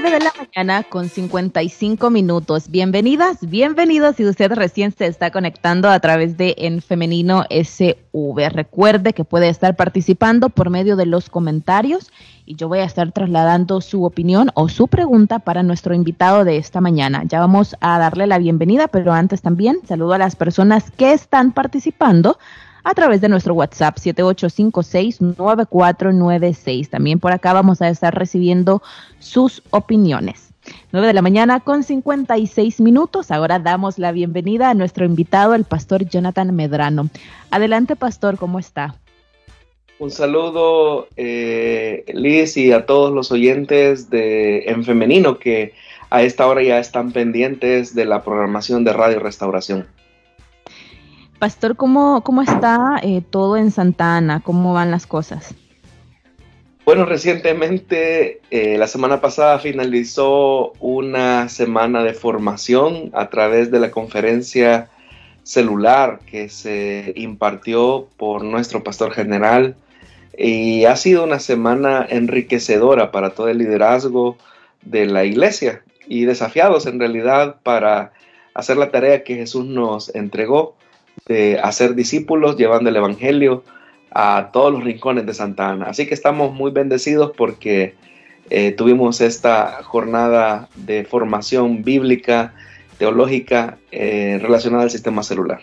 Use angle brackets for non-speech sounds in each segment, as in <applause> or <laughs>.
De la mañana con 55 minutos. Bienvenidas, bienvenidos si usted recién se está conectando a través de En Femenino SV. Recuerde que puede estar participando por medio de los comentarios y yo voy a estar trasladando su opinión o su pregunta para nuestro invitado de esta mañana. Ya vamos a darle la bienvenida, pero antes también saludo a las personas que están participando a través de nuestro WhatsApp 7856-9496. También por acá vamos a estar recibiendo sus opiniones. 9 de la mañana con 56 minutos. Ahora damos la bienvenida a nuestro invitado, el pastor Jonathan Medrano. Adelante, pastor, ¿cómo está? Un saludo, eh, Liz, y a todos los oyentes de En Femenino que a esta hora ya están pendientes de la programación de Radio Restauración. Pastor, ¿cómo, cómo está eh, todo en Santa Ana? ¿Cómo van las cosas? Bueno, recientemente, eh, la semana pasada finalizó una semana de formación a través de la conferencia celular que se impartió por nuestro pastor general y ha sido una semana enriquecedora para todo el liderazgo de la iglesia y desafiados en realidad para hacer la tarea que Jesús nos entregó de hacer discípulos llevando el Evangelio a todos los rincones de Santa Ana. Así que estamos muy bendecidos porque eh, tuvimos esta jornada de formación bíblica, teológica eh, relacionada al sistema celular.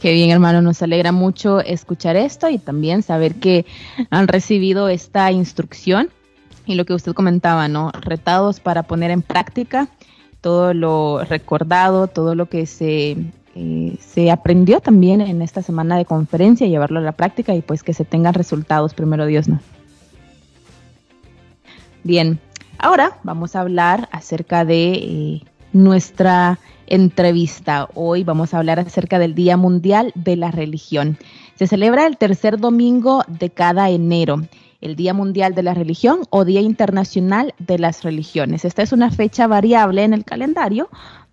Qué bien, hermano, nos alegra mucho escuchar esto y también saber que han recibido esta instrucción y lo que usted comentaba, ¿no? Retados para poner en práctica todo lo recordado, todo lo que se eh, se aprendió también en esta semana de conferencia, llevarlo a la práctica y pues que se tengan resultados, primero Dios, ¿no? Bien, ahora vamos a hablar acerca de eh, nuestra entrevista. Hoy vamos a hablar acerca del Día Mundial de la Religión. Se celebra el tercer domingo de cada enero el Día Mundial de la Religión o Día Internacional de las Religiones. Esta es una fecha variable en el calendario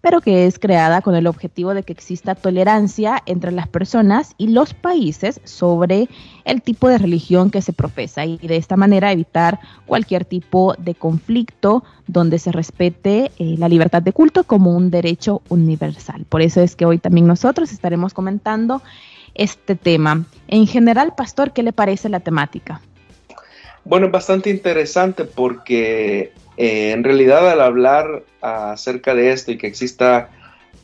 pero que es creada con el objetivo de que exista tolerancia entre las personas y los países sobre el tipo de religión que se profesa y de esta manera evitar cualquier tipo de conflicto donde se respete eh, la libertad de culto como un derecho universal. Por eso es que hoy también nosotros estaremos comentando este tema. En general, Pastor, ¿qué le parece la temática? Bueno, es bastante interesante porque eh, en realidad al hablar acerca de esto y que exista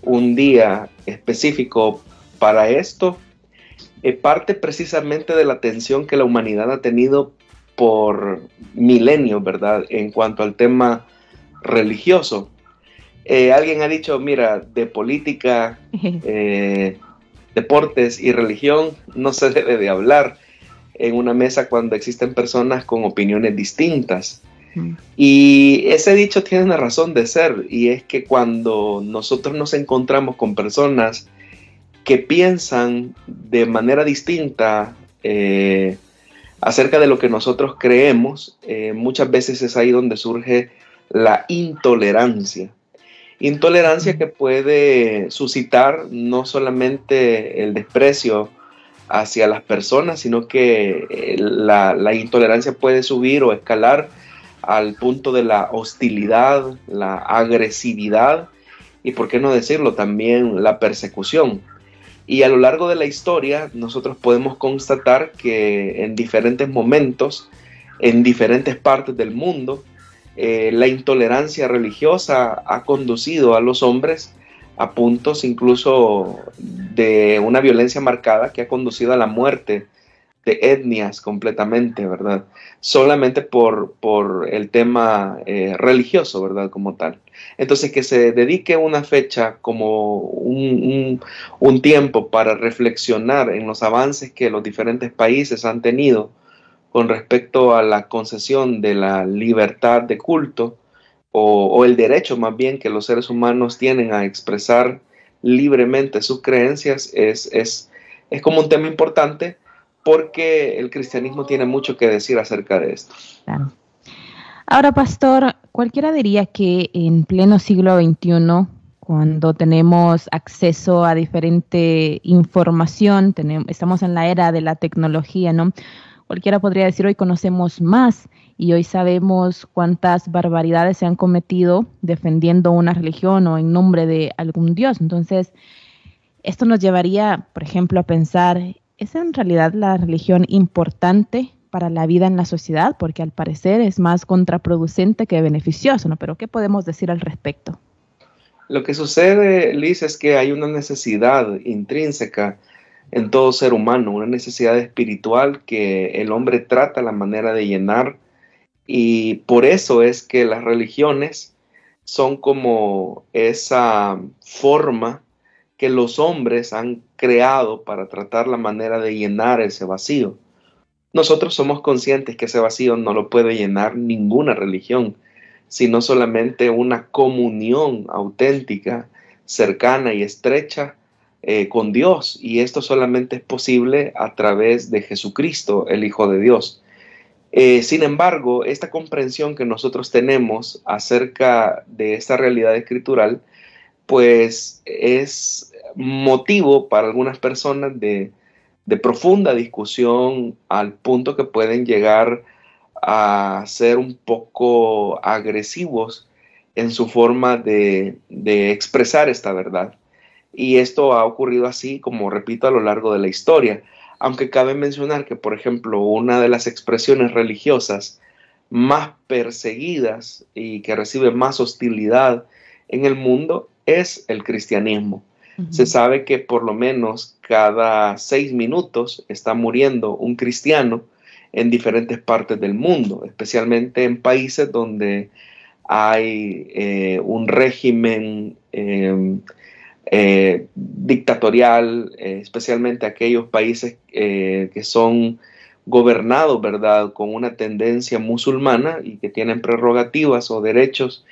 un día específico para esto, eh, parte precisamente de la atención que la humanidad ha tenido por milenios, ¿verdad? En cuanto al tema religioso. Eh, alguien ha dicho, mira, de política, <laughs> deportes y religión no se debe de hablar en una mesa cuando existen personas con opiniones distintas. Y ese dicho tiene una razón de ser y es que cuando nosotros nos encontramos con personas que piensan de manera distinta eh, acerca de lo que nosotros creemos, eh, muchas veces es ahí donde surge la intolerancia. Intolerancia que puede suscitar no solamente el desprecio hacia las personas, sino que eh, la, la intolerancia puede subir o escalar al punto de la hostilidad, la agresividad y, por qué no decirlo, también la persecución. Y a lo largo de la historia nosotros podemos constatar que en diferentes momentos, en diferentes partes del mundo, eh, la intolerancia religiosa ha conducido a los hombres a puntos incluso de una violencia marcada que ha conducido a la muerte de etnias completamente, ¿verdad? Solamente por, por el tema eh, religioso, ¿verdad? Como tal. Entonces, que se dedique una fecha como un, un, tiempo para reflexionar en los avances que los diferentes países han tenido con respecto a la concesión de la libertad de culto o, o el derecho más bien que los seres humanos tienen a expresar libremente sus creencias es, es, es como un tema importante porque el cristianismo tiene mucho que decir acerca de esto. Ahora, pastor, cualquiera diría que en pleno siglo XXI, cuando tenemos acceso a diferente información, tenemos, estamos en la era de la tecnología, ¿no? Cualquiera podría decir hoy conocemos más y hoy sabemos cuántas barbaridades se han cometido defendiendo una religión o en nombre de algún dios. Entonces, esto nos llevaría, por ejemplo, a pensar, ¿es en realidad la religión importante para la vida en la sociedad? Porque al parecer es más contraproducente que beneficioso, ¿no? Pero ¿qué podemos decir al respecto? Lo que sucede, Liz, es que hay una necesidad intrínseca en todo ser humano, una necesidad espiritual que el hombre trata la manera de llenar y por eso es que las religiones son como esa forma que los hombres han creado para tratar la manera de llenar ese vacío. Nosotros somos conscientes que ese vacío no lo puede llenar ninguna religión, sino solamente una comunión auténtica, cercana y estrecha eh, con Dios. Y esto solamente es posible a través de Jesucristo, el Hijo de Dios. Eh, sin embargo, esta comprensión que nosotros tenemos acerca de esta realidad escritural, pues es motivo para algunas personas de, profunda discusión al punto que pueden llegar a ser un poco agresivos en su forma de, de expresar esta verdad. Y esto ha ocurrido así, como repito, a lo largo de la historia. Aunque cabe mencionar que, por ejemplo, una de las expresiones religiosas más perseguidas y que recibe más hostilidad en el mundo es el cristianismo. Se sabe que por lo menos cada seis minutos está muriendo un cristiano en diferentes partes del mundo, especialmente en países donde hay eh, un régimen em, eh, dictatorial, eh, especialmente aquellos países que son gobernados, ¿verdad?, con una tendencia musulmana y que tienen prerrogativas o derechos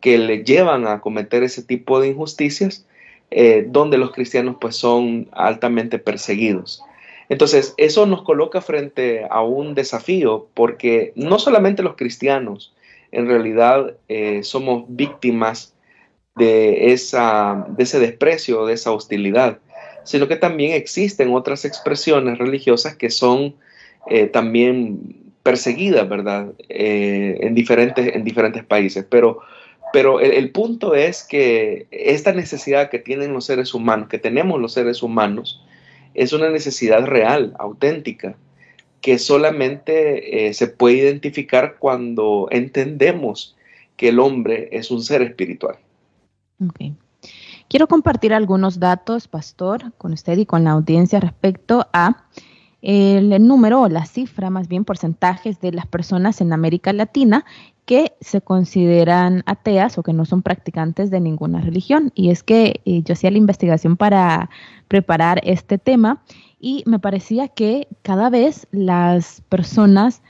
que le llevan a cometer ese tipo de injusticias, eh, donde los cristianos pues son altamente perseguidos. Entonces, eso nos coloca frente a un desafío porque no solamente los cristianos en realidad eh, somos víctimas de, esa, de ese desprecio, de esa hostilidad, sino que también existen otras expresiones religiosas que son eh, también perseguidas, ¿verdad? en, diferentes, en diferentes países. Pero pero el, punto es que esta necesidad que tienen los seres humanos, que tenemos los seres humanos, es una necesidad real, auténtica, que solamente eh, se puede identificar cuando entendemos que el hombre es un ser espiritual. Quiero compartir algunos datos, pastor, con usted y con la audiencia respecto a el número o la cifra, más bien porcentajes de las personas en América Latina que se consideran ateas o que no son practicantes de ninguna religión. Y es que eh, yo hacía la investigación para preparar este tema y me parecía que cada vez las personas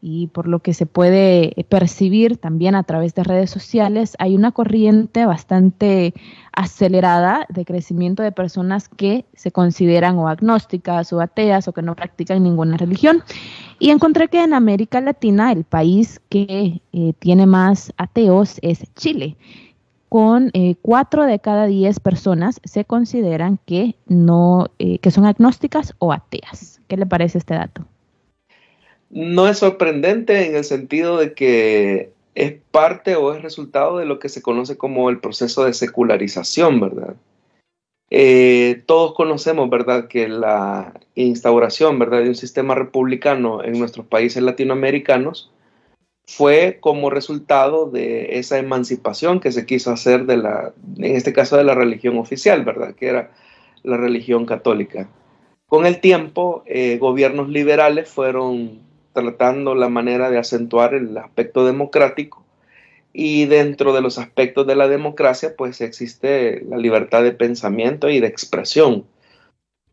y por lo que se puede percibir también a través de redes sociales, hay una corriente bastante acelerada de crecimiento de personas que se consideran o agnósticas o ateas o que no practican ninguna religión. Y encontré que en América Latina el país que eh, tiene más ateos es Chile con eh, cuatro de cada diez personas se consideran que no eh, que son agnósticas o ateas. ¿Qué le parece este dato? No es sorprendente en el sentido de que es parte o es resultado de lo que se conoce como el proceso de secularización, ¿verdad? Eh, todos conocemos, ¿verdad?, que la instauración, ¿verdad?, de un sistema republicano en nuestros países latinoamericanos fue como resultado de esa emancipación que se quiso hacer de la, en este caso de la religión oficial, ¿verdad?, que era la religión católica. Con el tiempo, eh, gobiernos liberales fueron tratando la manera de acentuar el aspecto democrático y dentro de los aspectos de la democracia pues existe la libertad de pensamiento y de expresión.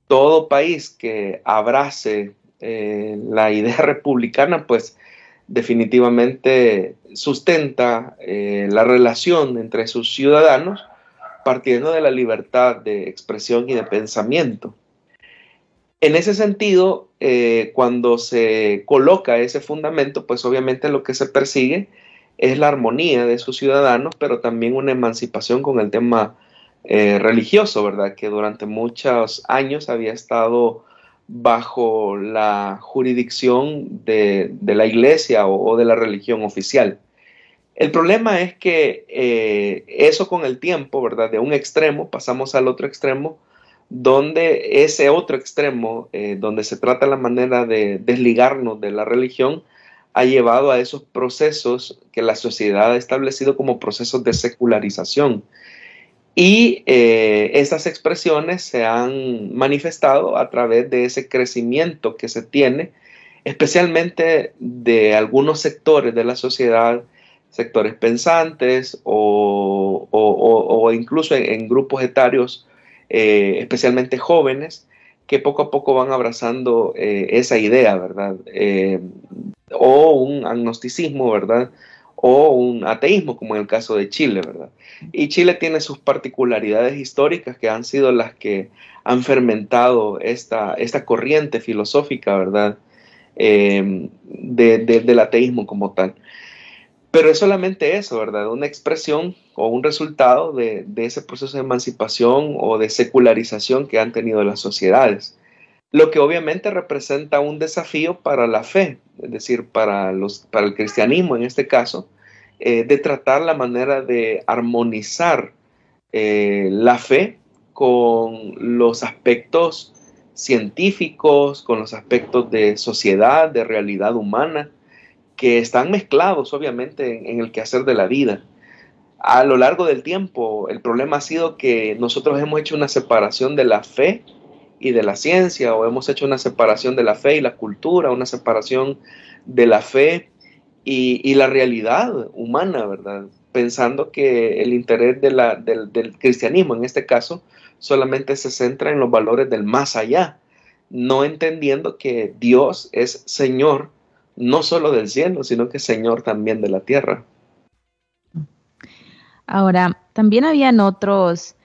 Todo país que abrace eh, la idea <laughs> republicana pues definitivamente sustenta eh, la relación entre sus ciudadanos partiendo de la libertad de expresión y de pensamiento. En ese sentido, eh, cuando se coloca ese fundamento, pues obviamente lo que se persigue es la armonía de sus ciudadanos, pero también una emancipación con el tema eh, religioso, ¿verdad? Que durante muchos años había estado bajo la jurisdicción de, la iglesia o, de la religión oficial. El problema es que eh, eso con el tiempo, ¿verdad? De un extremo pasamos al otro extremo, donde ese otro extremo, eh, donde se trata la manera de desligarnos de la religión, ha llevado a esos procesos que la sociedad ha establecido como procesos de secularización. Y eh, estas expresiones se han manifestado a través de ese crecimiento que se tiene, especialmente de algunos sectores de la sociedad, sectores pensantes o, incluso en, grupos etarios, eh, especialmente jóvenes, que poco a poco van abrazando eh, esa idea, ¿verdad? o un agnosticismo, ¿verdad? O un ateísmo, como en el caso de Chile, ¿verdad? Y Chile tiene sus particularidades históricas que han sido las que han fermentado esta, esta corriente filosófica, ¿verdad? Del ateísmo como tal. Pero es solamente eso, ¿verdad? Una expresión o un resultado de, de, ese proceso de emancipación o de secularización que han tenido las sociedades lo que obviamente representa un desafío para la fe, es decir, para, los, para el cristianismo en este caso, eh, de tratar la manera de armonizar eh, la fe con los aspectos científicos, con los aspectos de sociedad, de realidad humana, que están mezclados obviamente en, en el quehacer de la vida. A lo largo del tiempo, el problema ha sido que nosotros hemos hecho una separación de la fe y de la ciencia, o hemos hecho una separación de la fe y la cultura, una separación de la fe y, la realidad humana, ¿verdad? Pensando que el interés de la, del, del cristianismo, en este caso, solamente se centra en los valores del más allá, no entendiendo que Dios es Señor no solo del cielo, sino que Señor también de la tierra. Ahora, también habían otros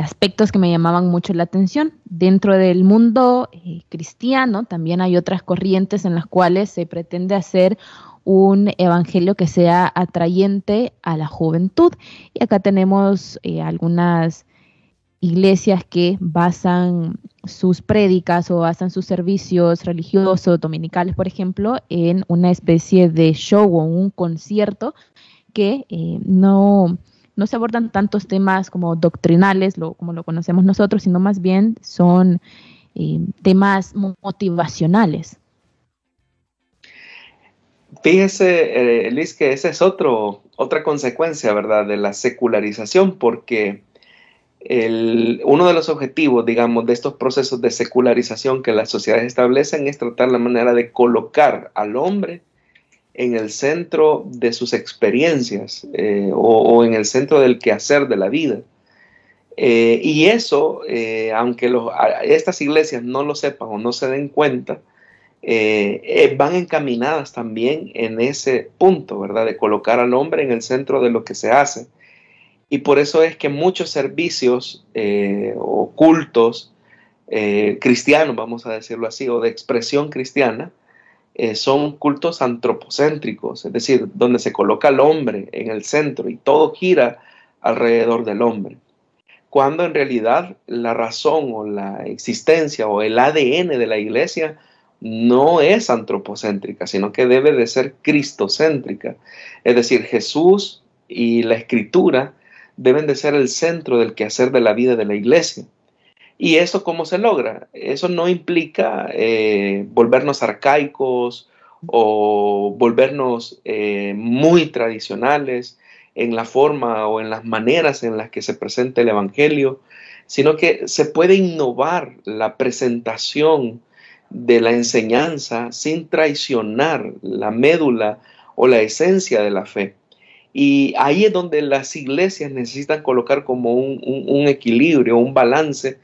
aspectos que me llamaban mucho la atención. Dentro del mundo eh, cristiano también hay otras corrientes en las cuales se pretende hacer un evangelio que sea atrayente a la juventud. Y acá tenemos eh, algunas iglesias que basan sus prédicas o basan sus servicios religiosos, dominicales, por ejemplo, en una especie de show o un concierto que eh, no no se abordan tantos temas como doctrinales, lo, como lo conocemos nosotros, sino más bien son eh, temas motivacionales. Fíjese, eh, que esa es otro, otra consecuencia, ¿verdad?, de la secularización, porque el, uno de los objetivos, digamos, de estos procesos de secularización que las sociedades establecen es tratar la manera de colocar al hombre en el centro de sus experiencias eh, o, en el centro del quehacer de la vida. Eh, y eso, eh, aunque estas iglesias no lo sepan o no se den cuenta, van encaminadas también en ese punto, ¿verdad? De colocar al hombre en el centro de lo que se hace. Y por eso es que muchos servicios o cultos cristianos, vamos a decirlo así, o de expresión cristiana, eh, son cultos antropocéntricos, es decir, donde se coloca al hombre en el centro y todo gira alrededor del hombre. Cuando en realidad la razón o la existencia o el ADN de la iglesia no es antropocéntrica, sino que debe de ser cristocéntrica. Es decir, Jesús y la escritura deben de ser el centro del quehacer de la vida de la iglesia. ¿Y eso cómo se logra? Eso no implica eh, volvernos arcaicos o volvernos eh, muy tradicionales en la forma o en las maneras en las que se presenta el Evangelio, sino que se puede innovar la presentación de la enseñanza sin traicionar la médula o la esencia de la fe. Y ahí es donde las iglesias necesitan colocar como un, un equilibrio, un balance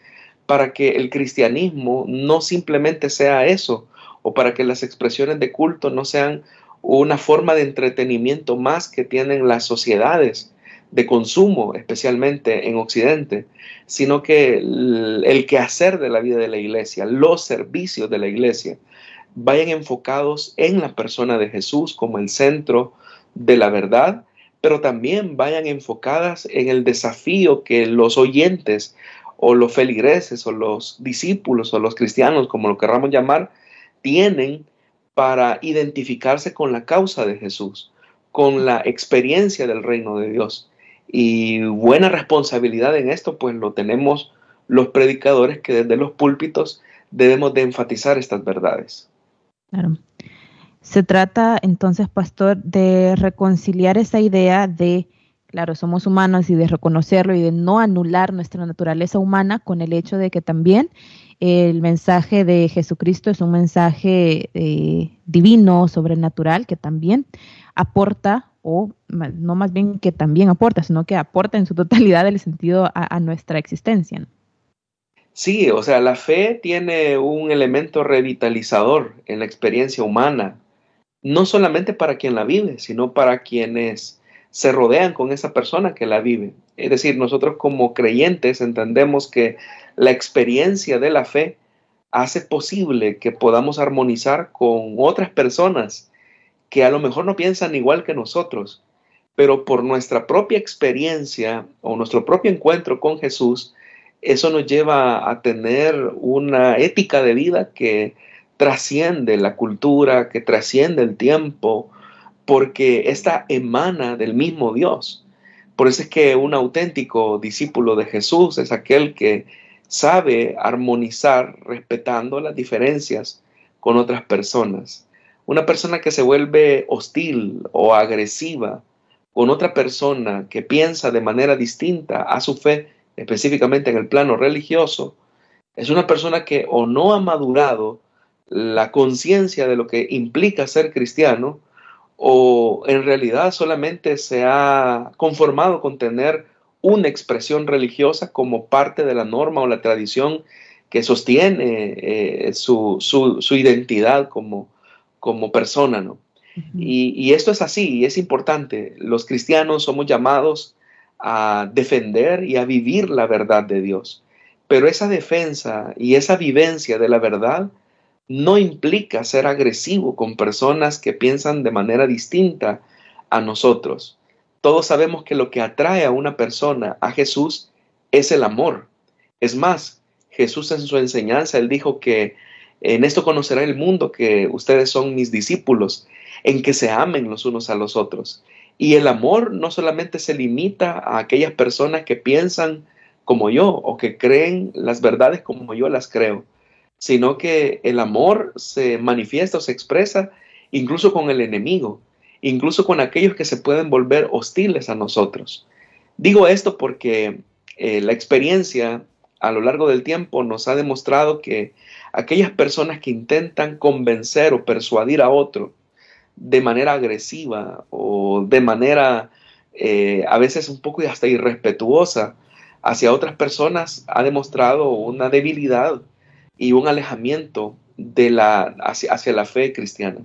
para que el cristianismo no simplemente sea eso, o para que las expresiones de culto no sean una forma de entretenimiento más que tienen las sociedades de consumo, especialmente en Occidente, sino que el, quehacer de la vida de la iglesia, los servicios de la iglesia, vayan enfocados en la persona de Jesús como el centro de la verdad, pero también vayan enfocadas en el desafío que los oyentes o los feligreses o los discípulos o los cristianos, como lo querramos llamar, tienen para identificarse con la causa de Jesús, con la experiencia del reino de Dios. Y buena responsabilidad en esto, pues lo tenemos los predicadores que desde los púlpitos debemos de enfatizar estas verdades. Claro. Se trata entonces, pastor, de reconciliar esa idea de, claro, somos humanos y de reconocerlo y de no anular nuestra naturaleza humana con el hecho de que también el mensaje de Jesucristo es un mensaje eh, divino, sobrenatural, que también aporta, o no más bien que también aporta, sino que aporta en su totalidad el sentido a, nuestra existencia. Sí, o sea, la fe tiene un elemento revitalizador en la experiencia humana, no solamente para quien la vive, sino para quienes se rodean con esa persona que la vive. Es decir, nosotros como creyentes entendemos que la experiencia de la fe hace posible que podamos armonizar con otras personas que a lo mejor no piensan igual que nosotros, pero por nuestra propia experiencia o nuestro propio encuentro con Jesús, eso nos lleva a tener una ética de vida que trasciende la cultura, que trasciende el tiempo, porque esta emana del mismo Dios. Por eso es que un auténtico discípulo de Jesús es aquel que sabe armonizar respetando las diferencias con otras personas. Una persona que se vuelve hostil o agresiva con otra persona que piensa de manera distinta a su fe específicamente en el plano religioso, es una persona que o no ha madurado la conciencia de lo que implica ser cristiano, o en realidad solamente se ha conformado con tener una expresión religiosa como parte de la norma o la tradición que sostiene eh, su, identidad como, como persona, ¿no? y, y, esto es así, y es importante. Los cristianos somos llamados a defender y a vivir la verdad de Dios. Pero esa defensa y esa vivencia de la verdad no implica ser agresivo con personas que piensan de manera distinta a nosotros. Todos sabemos que lo que atrae a una persona a Jesús es el amor. Es más, Jesús en su enseñanza, él dijo que en esto conocerá el mundo que ustedes son mis discípulos, en que se amen los unos a los otros. Y el amor no solamente se limita a aquellas personas que piensan como yo o que creen las verdades como yo las creo, sino que el amor se manifiesta o se expresa incluso con el enemigo, incluso con aquellos que se pueden volver hostiles a nosotros. Digo esto porque eh, la experiencia a lo largo del tiempo nos ha demostrado que aquellas personas que intentan convencer o persuadir a otro de manera agresiva o de manera eh, a veces un poco hasta irrespetuosa hacia otras personas ha demostrado una debilidad y un alejamiento de la, hacia, hacia la fe cristiana.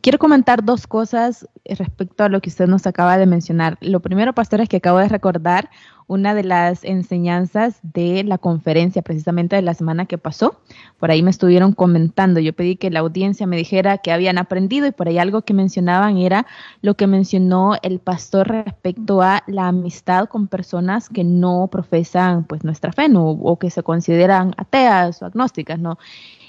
Quiero comentar dos cosas respecto a lo que usted nos acaba de mencionar. Lo primero, pastor, es que acabo de recordar una de las enseñanzas de la conferencia precisamente de la semana que pasó. Por ahí me estuvieron comentando, yo pedí que la audiencia me dijera que habían aprendido y por ahí algo que mencionaban era lo que mencionó el pastor respecto a la amistad con personas que no profesan pues nuestra fe ¿no? o que se consideran ateas o agnósticas, ¿no?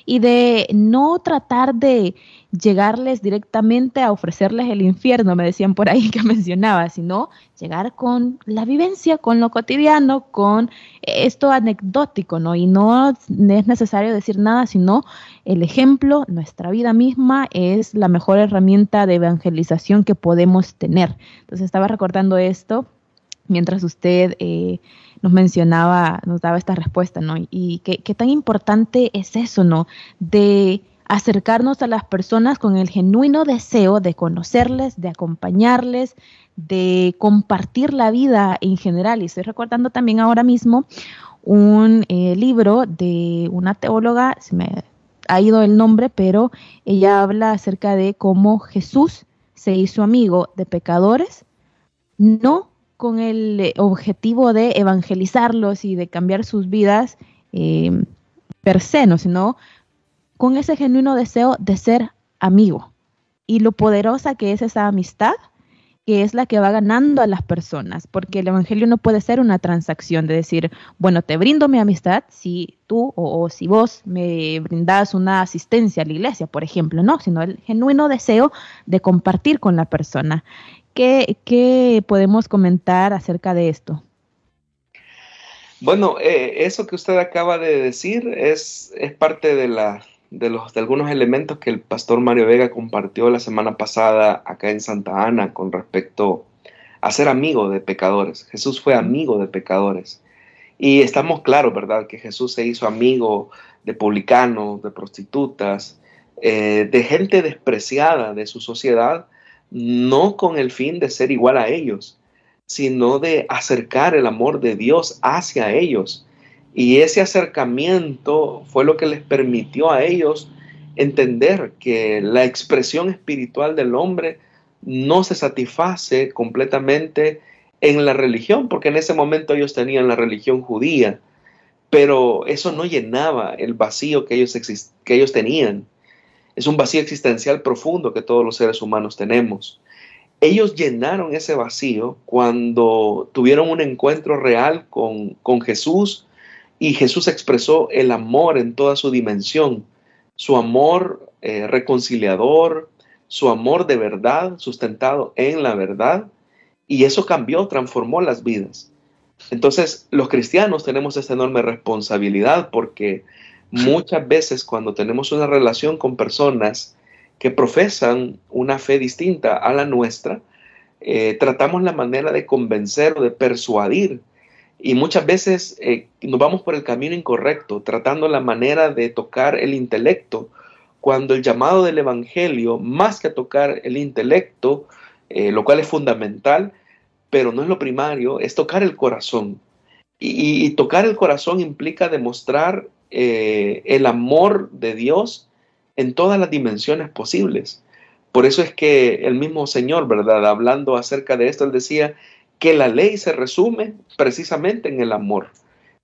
Y de no tratar de llegarles directamente a ofrecerles el infierno, me decían por ahí que <laughs> mencionaba, sino llegar con la vivencia, con lo cotidiano, con esto anecdótico, ¿no? Y no es necesario decir nada, sino el ejemplo, nuestra vida misma es la mejor herramienta de evangelización que podemos tener. Entonces estaba recordando esto mientras usted eh, nos mencionaba, nos daba esta respuesta, ¿no? Y qué, tan importante es eso, ¿no? De acercarnos a las personas con el genuino deseo de conocerles, de acompañarles, de compartir la vida en general. Y estoy recordando también ahora mismo un eh, libro de una teóloga, se me ha ido el nombre, pero ella habla acerca de cómo Jesús se hizo amigo de pecadores, no con el eh, objetivo de evangelizarlos y de cambiar sus vidas eh, per se, ¿no? sino con ese genuino deseo de ser amigo. y lo poderosa que es esa amistad que es la que va ganando a las personas, porque el Evangelio no puede ser una transacción de decir, bueno, te brindo mi amistad si tú o, si vos me brindas una asistencia a la iglesia, por ejemplo, no, sino el genuino deseo de compartir con la persona. ¿Qué, podemos comentar acerca de esto? Bueno, eh, eso que usted acaba de decir es, parte de algunos elementos que el pastor Mario Vega compartió la semana pasada acá en Santa Ana con respecto a ser amigo de pecadores. Jesús fue amigo de pecadores. Y estamos claros, ¿verdad? Que Jesús se hizo amigo de publicanos, de prostitutas, eh, de gente despreciada de su sociedad, no con el fin de ser igual a ellos, sino de acercar el amor de Dios hacia ellos y ese acercamiento fue lo que les permitió a ellos entender que la expresión espiritual del hombre no se satisface completamente en la religión, porque en ese momento ellos tenían la religión judía, pero eso no llenaba el vacío que ellos, que ellos tenían. Es un vacío existencial profundo que todos los seres humanos tenemos. Ellos llenaron ese vacío cuando tuvieron un encuentro real con, con Jesús, y Jesús expresó el amor en toda su dimensión, su amor eh, reconciliador, su amor de verdad, sustentado en la verdad, y eso cambió, transformó las vidas. Entonces, los cristianos tenemos esta enorme responsabilidad porque muchas veces cuando tenemos una relación con personas que profesan una fe distinta a la nuestra, eh, tratamos la manera de convencer o de persuadir y muchas veces eh, nos vamos por el camino incorrecto, tratando la manera de tocar el intelecto, cuando el llamado del Evangelio, más que tocar el intelecto, eh, lo cual es fundamental, pero no es lo primario, es tocar el corazón. Y, tocar el corazón implica demostrar eh, el amor de Dios en todas las dimensiones posibles. Por eso es que el mismo Señor, ¿verdad? Hablando acerca de esto, él decía, que la ley se resume precisamente en el amor,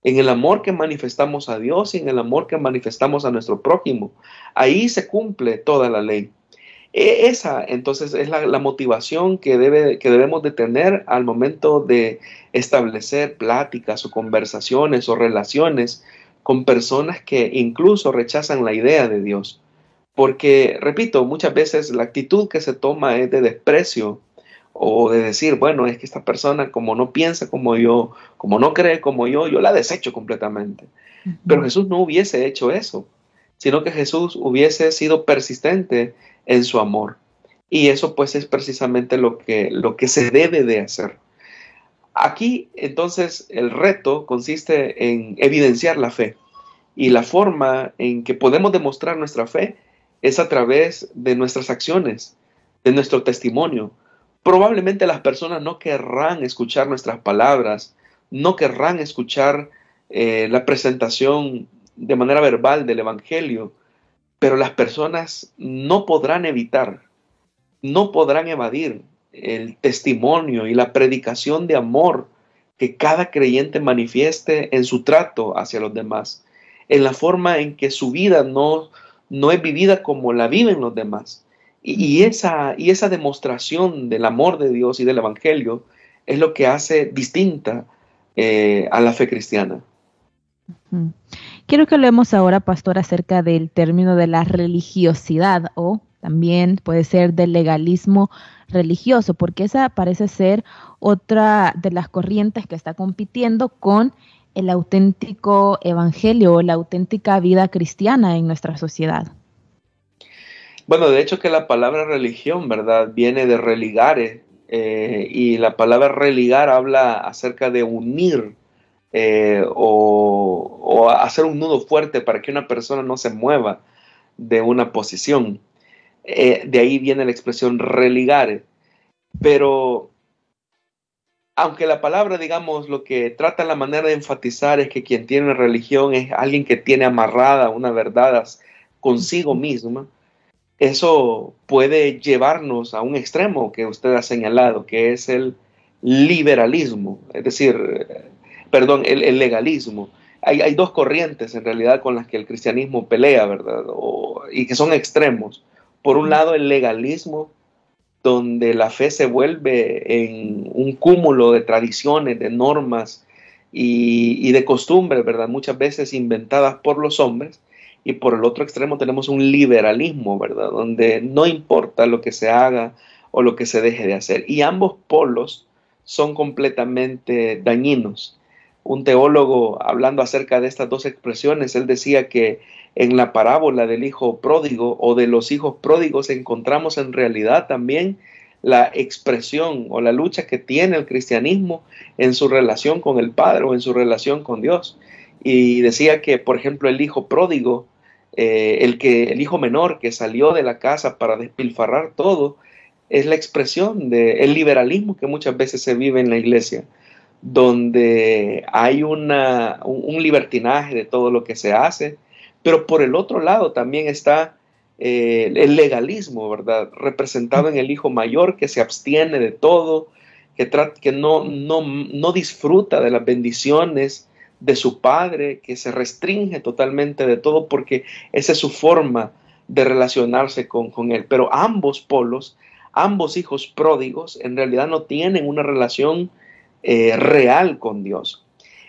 en el amor que manifestamos a Dios y en el amor que manifestamos a nuestro prójimo. Ahí se cumple toda la ley. E, esa entonces es la, motivación que, debe, que debemos de tener al momento de establecer pláticas o conversaciones o relaciones con personas que incluso rechazan la idea de Dios. Porque, repito, muchas veces la actitud que se toma es de desprecio o de decir, bueno, es que esta persona como no piensa como yo, como no cree como yo, yo la desecho completamente. Pero Jesús no hubiese hecho eso, sino que Jesús hubiese sido persistente en su amor. Y eso pues es precisamente lo que, lo que se debe de hacer. Aquí entonces el reto consiste en evidenciar la fe. Y la forma en que podemos demostrar nuestra fe es a través de nuestras acciones, de nuestro testimonio, Probablemente las personas no querrán escuchar nuestras palabras, no querrán escuchar eh, la presentación de manera verbal del Evangelio, pero las personas no podrán evitar, no podrán evadir el testimonio y la predicación de amor que cada creyente manifieste en su trato hacia los demás, en la forma en que su vida no, no es vivida como la viven los demás, y, esa, y esa demostración del amor de Dios y del Evangelio es lo que hace distinta eh, a la fe cristiana. Quiero que hablemos ahora, pastor, acerca del término de la religiosidad o también puede ser del legalismo religioso, porque esa parece ser otra de las corrientes que está compitiendo con el auténtico evangelio o la auténtica vida cristiana en nuestra sociedad. Bueno, de hecho que la palabra religión, ¿verdad? Viene de religare eh, y la palabra religar habla acerca de unir eh, o, hacer un nudo fuerte para que una persona no se mueva de una posición. Eh, de ahí viene la expresión religare. Pero aunque la palabra, digamos, lo que trata la manera de enfatizar es que quien tiene una religión es alguien que tiene amarrada una verdad consigo misma, eso puede llevarnos a un extremo que usted ha señalado, que es el liberalismo, es decir, perdón, el, legalismo. Hay, dos corrientes en realidad con las que el cristianismo pelea, ¿verdad? y que son extremos. Por un lado, el legalismo, donde la fe se vuelve en un cúmulo de tradiciones, de normas y, de costumbres, ¿verdad? Muchas veces inventadas por los hombres. Y por el otro extremo tenemos un liberalismo, ¿verdad? Donde no importa lo que se haga o lo que se deje de hacer. Y ambos polos son completamente dañinos. Un teólogo hablando acerca de estas dos expresiones, él decía que en la parábola del hijo pródigo o de los hijos pródigos encontramos en realidad también la expresión o la lucha que tiene el cristianismo en su relación con el Padre o en su relación con Dios. Y decía que, por ejemplo, el hijo pródigo, eh, el, que, el hijo menor que salió de la casa para despilfarrar todo, es la expresión del liberalismo que muchas veces se vive en la iglesia, donde hay una, un libertinaje de todo lo que se hace, pero por el otro lado también está eh, el legalismo, ¿verdad? Representado en el hijo mayor que se abstiene de todo, que, que no, no, no disfruta de las bendiciones de su padre, que se restringe totalmente de todo porque esa es su forma de relacionarse con, con él. Pero ambos polos, ambos hijos pródigos, en realidad no tienen una relación eh, real con Dios.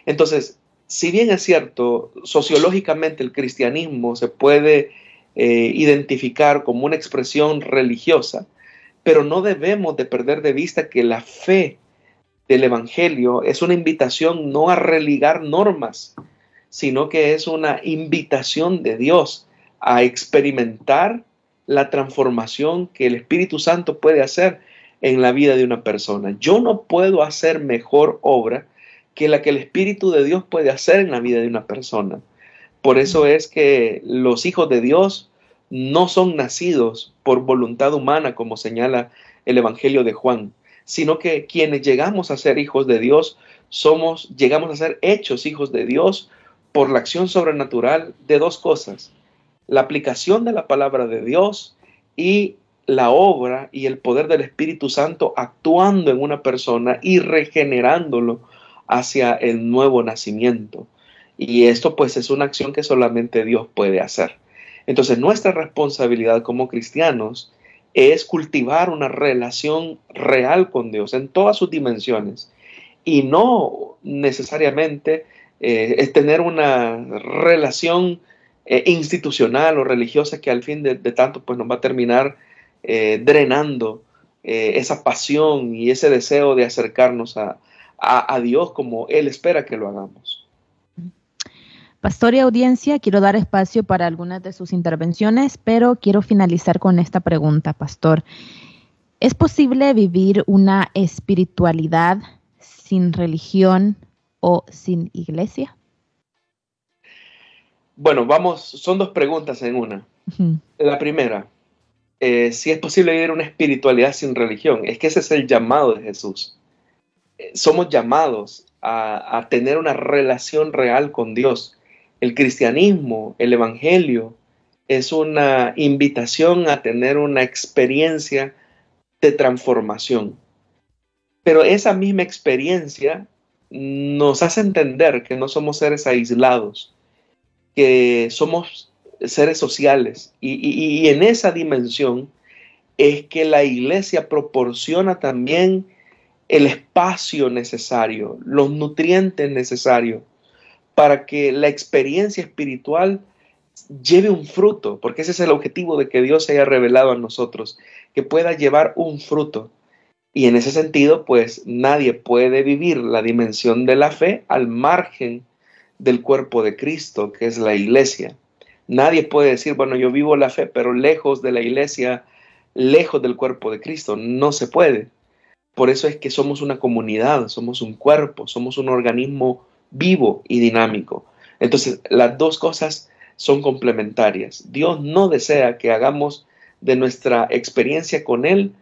Entonces, si bien es cierto, sociológicamente el cristianismo se puede eh, identificar como una expresión religiosa, pero no debemos de perder de vista que la fe del Evangelio es una invitación no a religar normas, sino que es una invitación de Dios a experimentar la transformación que el Espíritu Santo puede hacer en la vida de una persona. Yo no puedo hacer mejor obra que la que el Espíritu de Dios puede hacer en la vida de una persona. Por eso es que los hijos de Dios no son nacidos por voluntad humana, como señala el Evangelio de Juan, sino que quienes llegamos a ser hijos de Dios somos, llegamos a ser hechos hijos de Dios por la acción sobrenatural de dos cosas, la aplicación de la palabra de Dios y la obra y el poder del Espíritu Santo actuando en una persona y regenerándolo hacia el nuevo nacimiento. Y esto pues es una acción que solamente Dios puede hacer. Entonces nuestra responsabilidad como cristianos es cultivar una relación real con Dios en todas sus dimensiones y no necesariamente eh, es tener una relación eh, institucional o religiosa que al fin de, tanto pues nos va a terminar eh, drenando esa pasión y ese deseo de acercarnos a, a, Dios como Él espera que lo hagamos. Pastor y audiencia, quiero dar espacio para algunas de sus intervenciones, pero quiero finalizar con esta pregunta, Pastor. ¿Es posible vivir una espiritualidad sin religión o sin iglesia? Bueno, vamos, son dos preguntas en una. La primera, eh, si es posible vivir una espiritualidad sin religión, es que ese es el llamado de Jesús somos llamados a, tener una relación real con Dios. El cristianismo, el Evangelio, es una invitación a tener una experiencia de transformación. Pero esa misma experiencia nos hace entender que no somos seres aislados, que somos seres sociales. y, en esa dimensión es que la iglesia proporciona también el espacio necesario, los nutrientes necesarios para que la experiencia espiritual lleve un fruto, porque ese es el objetivo de que Dios se haya revelado a nosotros, que pueda llevar un fruto. Y en ese sentido, pues nadie puede vivir la dimensión de la fe al margen del cuerpo de Cristo, que es la iglesia. Nadie puede decir, bueno, yo vivo la fe, pero lejos de la iglesia, lejos del cuerpo de Cristo. No se puede. Por eso es que somos una comunidad, somos un cuerpo, somos un organismo vivo y dinámico. Entonces, las dos cosas son complementarias. Dios no desea que hagamos de nuestra experiencia con Él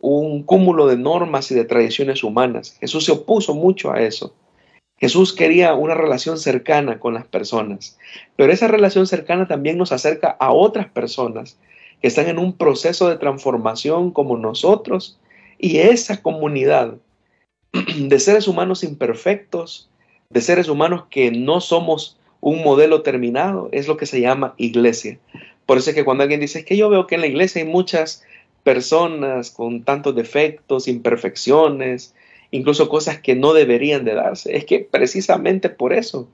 un cúmulo de normas y de tradiciones humanas. Jesús se opuso mucho a eso. Jesús quería una relación cercana con las personas, pero esa relación cercana también nos acerca a otras personas que están en un proceso de transformación como nosotros y esa comunidad de seres humanos imperfectos, de seres humanos que no somos un modelo terminado, es lo que se llama iglesia. Por eso es que cuando alguien dice, es que yo veo que en la iglesia hay muchas personas con tantos defectos, imperfecciones, incluso cosas que no deberían de darse, es que precisamente por eso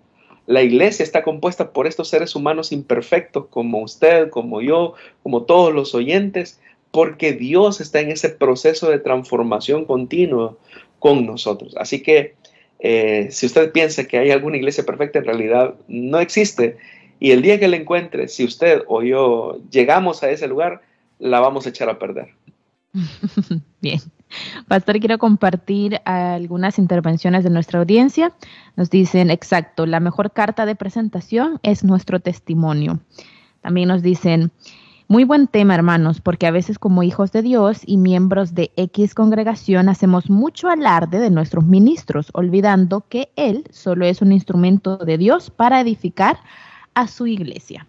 la iglesia está compuesta por estos seres humanos imperfectos como usted, como yo, como todos los oyentes, porque Dios está en ese proceso de transformación continua con nosotros. Así que eh, si usted piensa que hay alguna iglesia perfecta, en realidad no existe. Y el día que la encuentre, si usted o yo llegamos a ese lugar, la vamos a echar a perder. <laughs> Bien. Pastor, quiero compartir algunas intervenciones de nuestra audiencia. Nos dicen, exacto, la mejor carta de presentación es nuestro testimonio. También nos dicen, muy buen tema, hermanos, porque a veces como hijos de Dios y miembros de X congregación hacemos mucho alarde de nuestros ministros, olvidando que Él solo es un instrumento de Dios para edificar a su iglesia.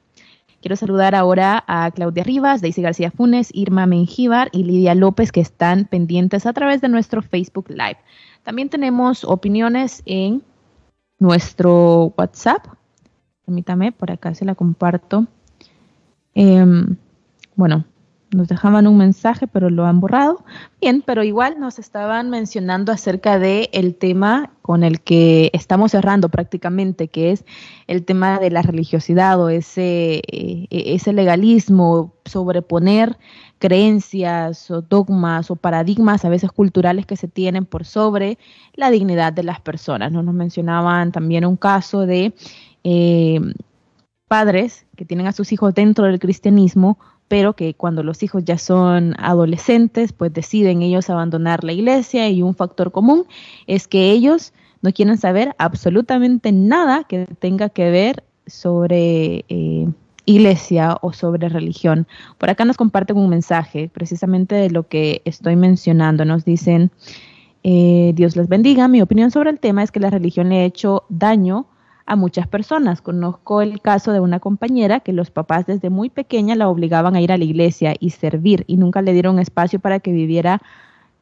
Quiero saludar ahora a Claudia Rivas, Daisy García Funes, Irma Mengíbar y Lidia López que están pendientes a través de nuestro Facebook Live. También tenemos opiniones en nuestro WhatsApp. Permítame, por acá se la comparto. Em, bueno, nos dejaban un mensaje, pero lo han borrado. Bien, pero igual nos estaban mencionando acerca de el tema con el que estamos cerrando prácticamente, que es el tema de la religiosidad o ese, eh, ese legalismo, sobreponer creencias o dogmas o paradigmas a veces culturales que se tienen por sobre la dignidad de las personas. Nos mencionaban también un caso de eh, padres que tienen a sus hijos dentro del cristianismo pero que cuando los hijos ya son adolescentes, pues deciden ellos abandonar la iglesia y un factor común es que ellos no quieren saber absolutamente nada que tenga que ver sobre eh, iglesia o sobre religión. Por acá nos comparten un mensaje precisamente de lo que estoy mencionando. Nos dicen, eh, Dios les bendiga, mi opinión sobre el tema es que la religión le ha hecho daño a muchas personas. Conozco el caso de una compañera que los papás desde muy pequeña la obligaban a ir a la iglesia y servir y nunca le dieron espacio para que viviera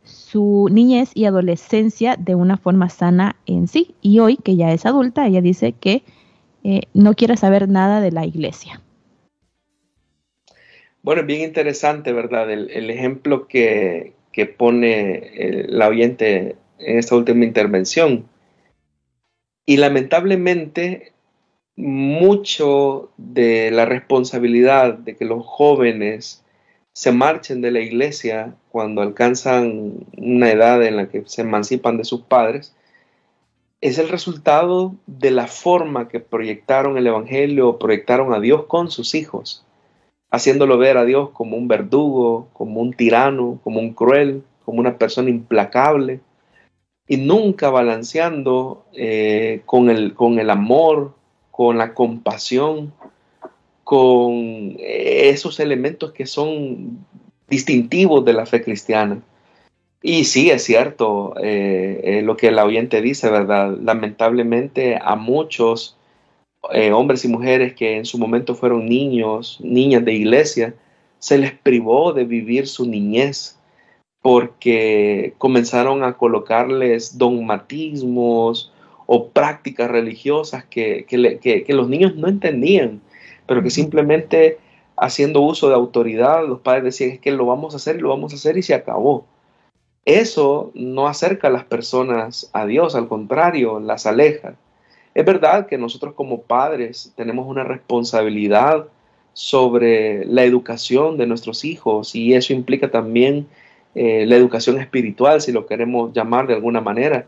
su niñez y adolescencia de una forma sana en sí. Y hoy, que ya es adulta, ella dice que eh, no quiere saber nada de la iglesia. Bueno, bien interesante, ¿verdad? El, ejemplo que, que pone la oyente en esta última intervención. Y lamentablemente, mucho de la responsabilidad de que los jóvenes se marchen de la iglesia cuando alcanzan una edad en la que se emancipan de sus padres, es el resultado de la forma que proyectaron el Evangelio, proyectaron a Dios con sus hijos, haciéndolo ver a Dios como un verdugo, como un tirano, como un cruel, como una persona implacable, y nunca balanceando eh, con, el, con el amor, con la compasión, con esos elementos que son distintivos de la fe cristiana. Y sí, es cierto eh, eh, lo que el oyente dice, ¿verdad? Lamentablemente a muchos hombres y mujeres que en su momento fueron niños, niñas de iglesia, se les privó de vivir su niñez, porque comenzaron a colocarles dogmatismos o prácticas religiosas que, los niños no entendían, pero que simplemente haciendo uso de autoridad, los padres decían es que lo vamos a hacer y lo vamos a hacer y se acabó. Eso no acerca a las personas a Dios, al contrario, las aleja. Es verdad que nosotros como padres tenemos una responsabilidad sobre la educación de nuestros hijos y eso implica también eh, la educación espiritual, si lo queremos llamar de alguna manera,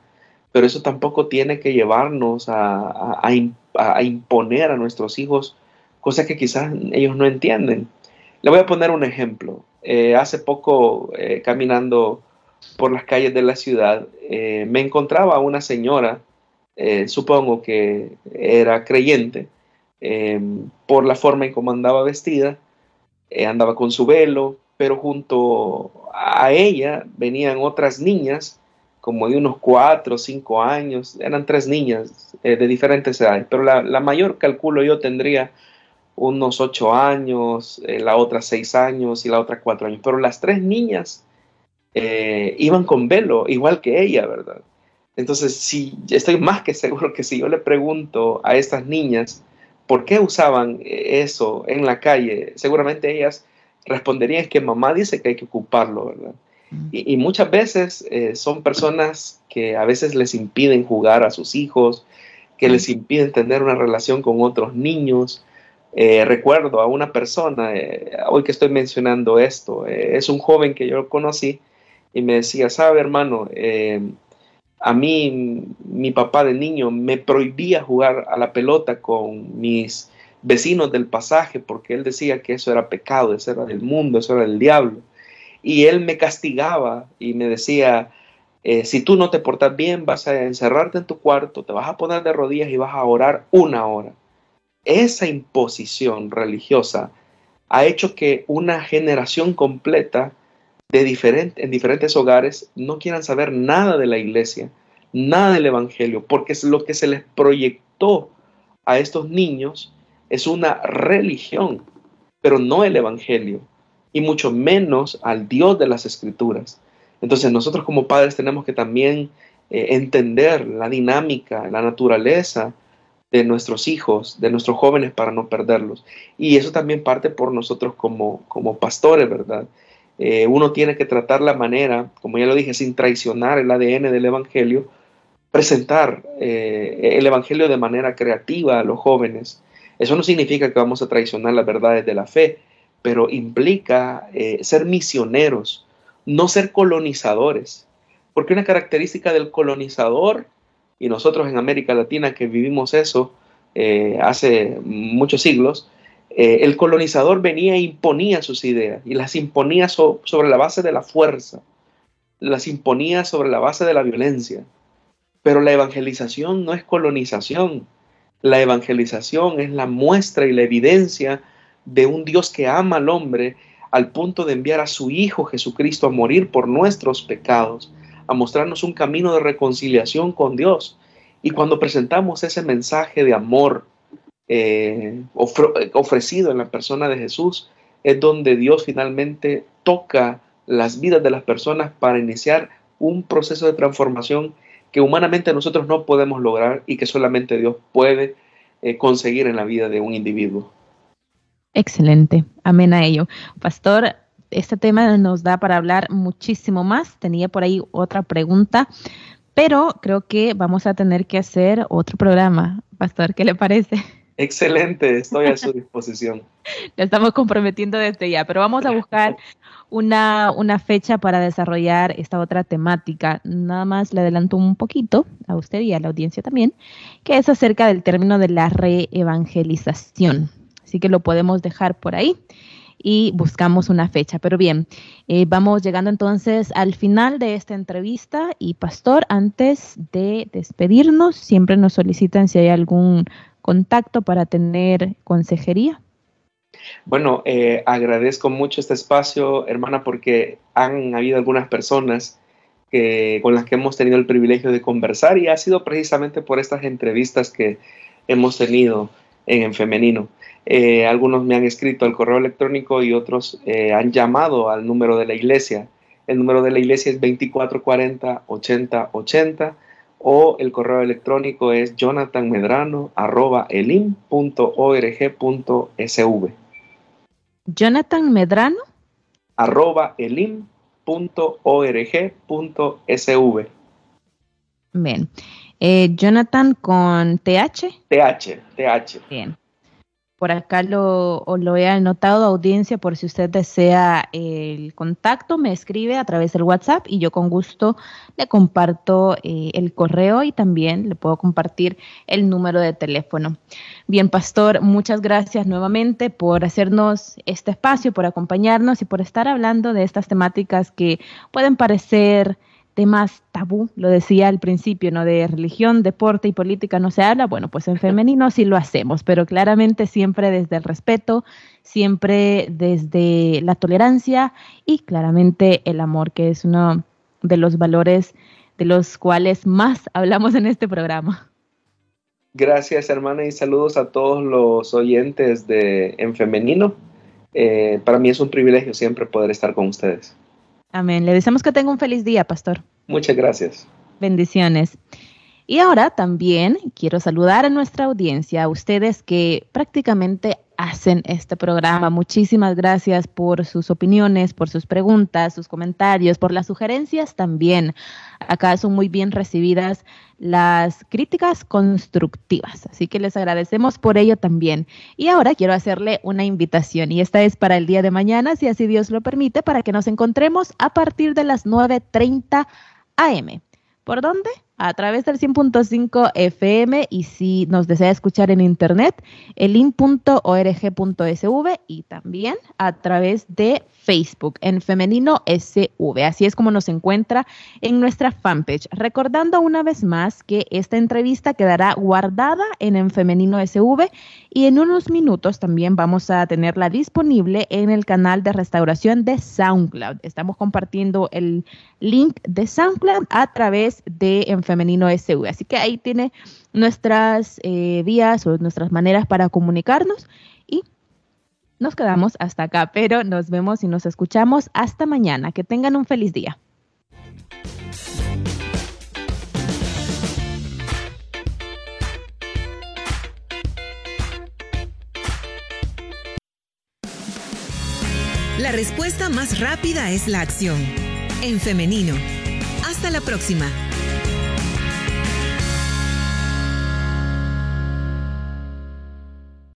pero eso tampoco tiene que llevarnos a, imponer a nuestros hijos cosas que quizás ellos no entienden. Le voy a poner un ejemplo. Eh, hace poco, eh, caminando por las calles de la ciudad, me encontraba una señora, supongo que era creyente, por la forma en cómo andaba vestida, andaba con su velo, pero junto a ella venían otras niñas, como de unos cuatro o cinco años, eran tres niñas eh, de diferentes edades, pero la, mayor, calculo yo, tendría unos ocho años, eh, la otra seis años y la otra cuatro años, pero las tres niñas eh, iban con velo, igual que ella, ¿verdad? Entonces, si estoy más que seguro que si yo le pregunto a estas niñas por qué usaban eso en la calle, seguramente ellas responderían que mamá dice que hay que ocuparlo, ¿verdad? Mm. Y, muchas veces eh, son personas que a veces les impiden jugar a sus hijos, que les impiden tener una relación con otros niños. Eh, recuerdo a una persona, eh, hoy que estoy mencionando esto, es un joven que yo conocí y me decía, sabe hermano, a mí mi papá de niño me prohibía jugar a la pelota con mis vecinos del pasaje porque él decía que eso era pecado, eso era del mundo, eso era del diablo. Y él me castigaba y me decía, eh, si tú no te portas bien, vas a encerrarte en tu cuarto, te vas a poner de rodillas y vas a orar una hora. Esa imposición religiosa ha hecho que una generación completa de diferente, en diferentes hogares no quieran saber nada de la iglesia, nada del Evangelio, porque es lo que se les proyectó a estos niños es una religión, pero no el Evangelio, y mucho menos al Dios de las Escrituras. Entonces nosotros como padres tenemos que también eh, entender la dinámica, la naturaleza de nuestros hijos, de nuestros jóvenes para no perderlos. Y eso también parte por nosotros como, como pastores, ¿verdad? Eh, uno tiene que tratar la manera, como ya lo dije, sin traicionar el ADN del Evangelio, presentar eh, el Evangelio de manera creativa a los jóvenes, eso no significa que vamos a traicionar las verdades de la fe, pero implica eh, ser misioneros, no ser colonizadores. Porque una característica del colonizador, y nosotros en América Latina que vivimos eso eh, hace muchos siglos, eh, el colonizador venía e imponía sus ideas y las imponía sobre la base de la fuerza, las imponía sobre la base de la violencia. Pero la evangelización no es colonización, la evangelización es la muestra y la evidencia de un Dios que ama al hombre al punto de enviar a su Hijo Jesucristo a morir por nuestros pecados, a mostrarnos un camino de reconciliación con Dios. Y cuando presentamos ese mensaje de amor eh, ofrecido en la persona de Jesús, es donde Dios finalmente toca las vidas de las personas para iniciar un proceso de transformación que humanamente nosotros no podemos lograr y que solamente Dios puede eh, conseguir en la vida de un individuo. Excelente, amén a ello. Pastor, este tema nos da para hablar muchísimo más. Tenía por ahí otra pregunta, pero creo que vamos a tener que hacer otro programa. Pastor, ¿qué le parece? Excelente, estoy a su disposición. <laughs> Estamos comprometiendo desde ya, pero vamos a buscar una, una fecha para desarrollar esta otra temática. Nada más le adelanto un poquito a usted y a la audiencia también, que es acerca del término de la reevangelización. Así que lo podemos dejar por ahí y buscamos una fecha. Pero bien, eh, vamos llegando entonces al final de esta entrevista y Pastor, antes de despedirnos, siempre nos solicitan si hay algún contacto para tener consejería. Bueno, eh, agradezco mucho este espacio, hermana, porque han habido algunas personas que, con las que hemos tenido el privilegio de conversar y ha sido precisamente por estas entrevistas que hemos tenido en, femenino. Eh, algunos me han escrito al correo electrónico y otros eh, han llamado al número de la iglesia. El número de la iglesia es 2440 8080 o el correo electrónico es jonathanmedrano.elim.org.sv. Jonathan Medrano. arroba elim.org.sv. Bien. Eh, Jonathan con TH. TH, TH. Bien. Por acá lo, lo he anotado, audiencia, por si usted desea el contacto, me escribe a través del WhatsApp y yo con gusto le comparto eh, el correo y también le puedo compartir el número de teléfono. Bien, Pastor, muchas gracias nuevamente por hacernos este espacio, por acompañarnos y por estar hablando de estas temáticas que pueden parecer temas tabú, lo decía al principio, ¿no? De religión, deporte y política no se habla, bueno, pues en femenino sí lo hacemos, pero claramente siempre desde el respeto, siempre desde la tolerancia y claramente el amor, que es uno de los valores de los cuales más <laughs> hablamos en este programa. Gracias, hermana, y saludos a todos los oyentes de En Femenino. Eh, para mí es un privilegio siempre poder estar con ustedes. Amén. Le deseamos que tenga un feliz día, pastor. Muchas gracias. Bendiciones. Y ahora también quiero saludar a nuestra audiencia, a ustedes que prácticamente hacen este programa. Muchísimas gracias por sus opiniones, por sus preguntas, sus comentarios, por las sugerencias también. Acá son muy bien recibidas las críticas constructivas, así que les agradecemos por ello también. Y ahora quiero hacerle una invitación y esta es para el día de mañana, si así Dios lo permite, para que nos encontremos a partir de las 9.30 am. ¿Por dónde? A través del 100.5 FM y si nos desea escuchar en internet, elin.org.sv y también a través de Facebook en femenino SV. Así es como nos encuentra en nuestra fanpage. Recordando una vez más que esta entrevista quedará guardada en en femenino SV y en unos minutos también vamos a tenerla disponible en el canal de restauración de SoundCloud. Estamos compartiendo el link de SoundCloud a través de en femenino SV. Así que ahí tiene nuestras eh, vías o nuestras maneras para comunicarnos nos quedamos hasta acá, pero nos vemos y nos escuchamos hasta mañana. Que tengan un feliz día. La respuesta más rápida es la acción. En femenino. Hasta la próxima.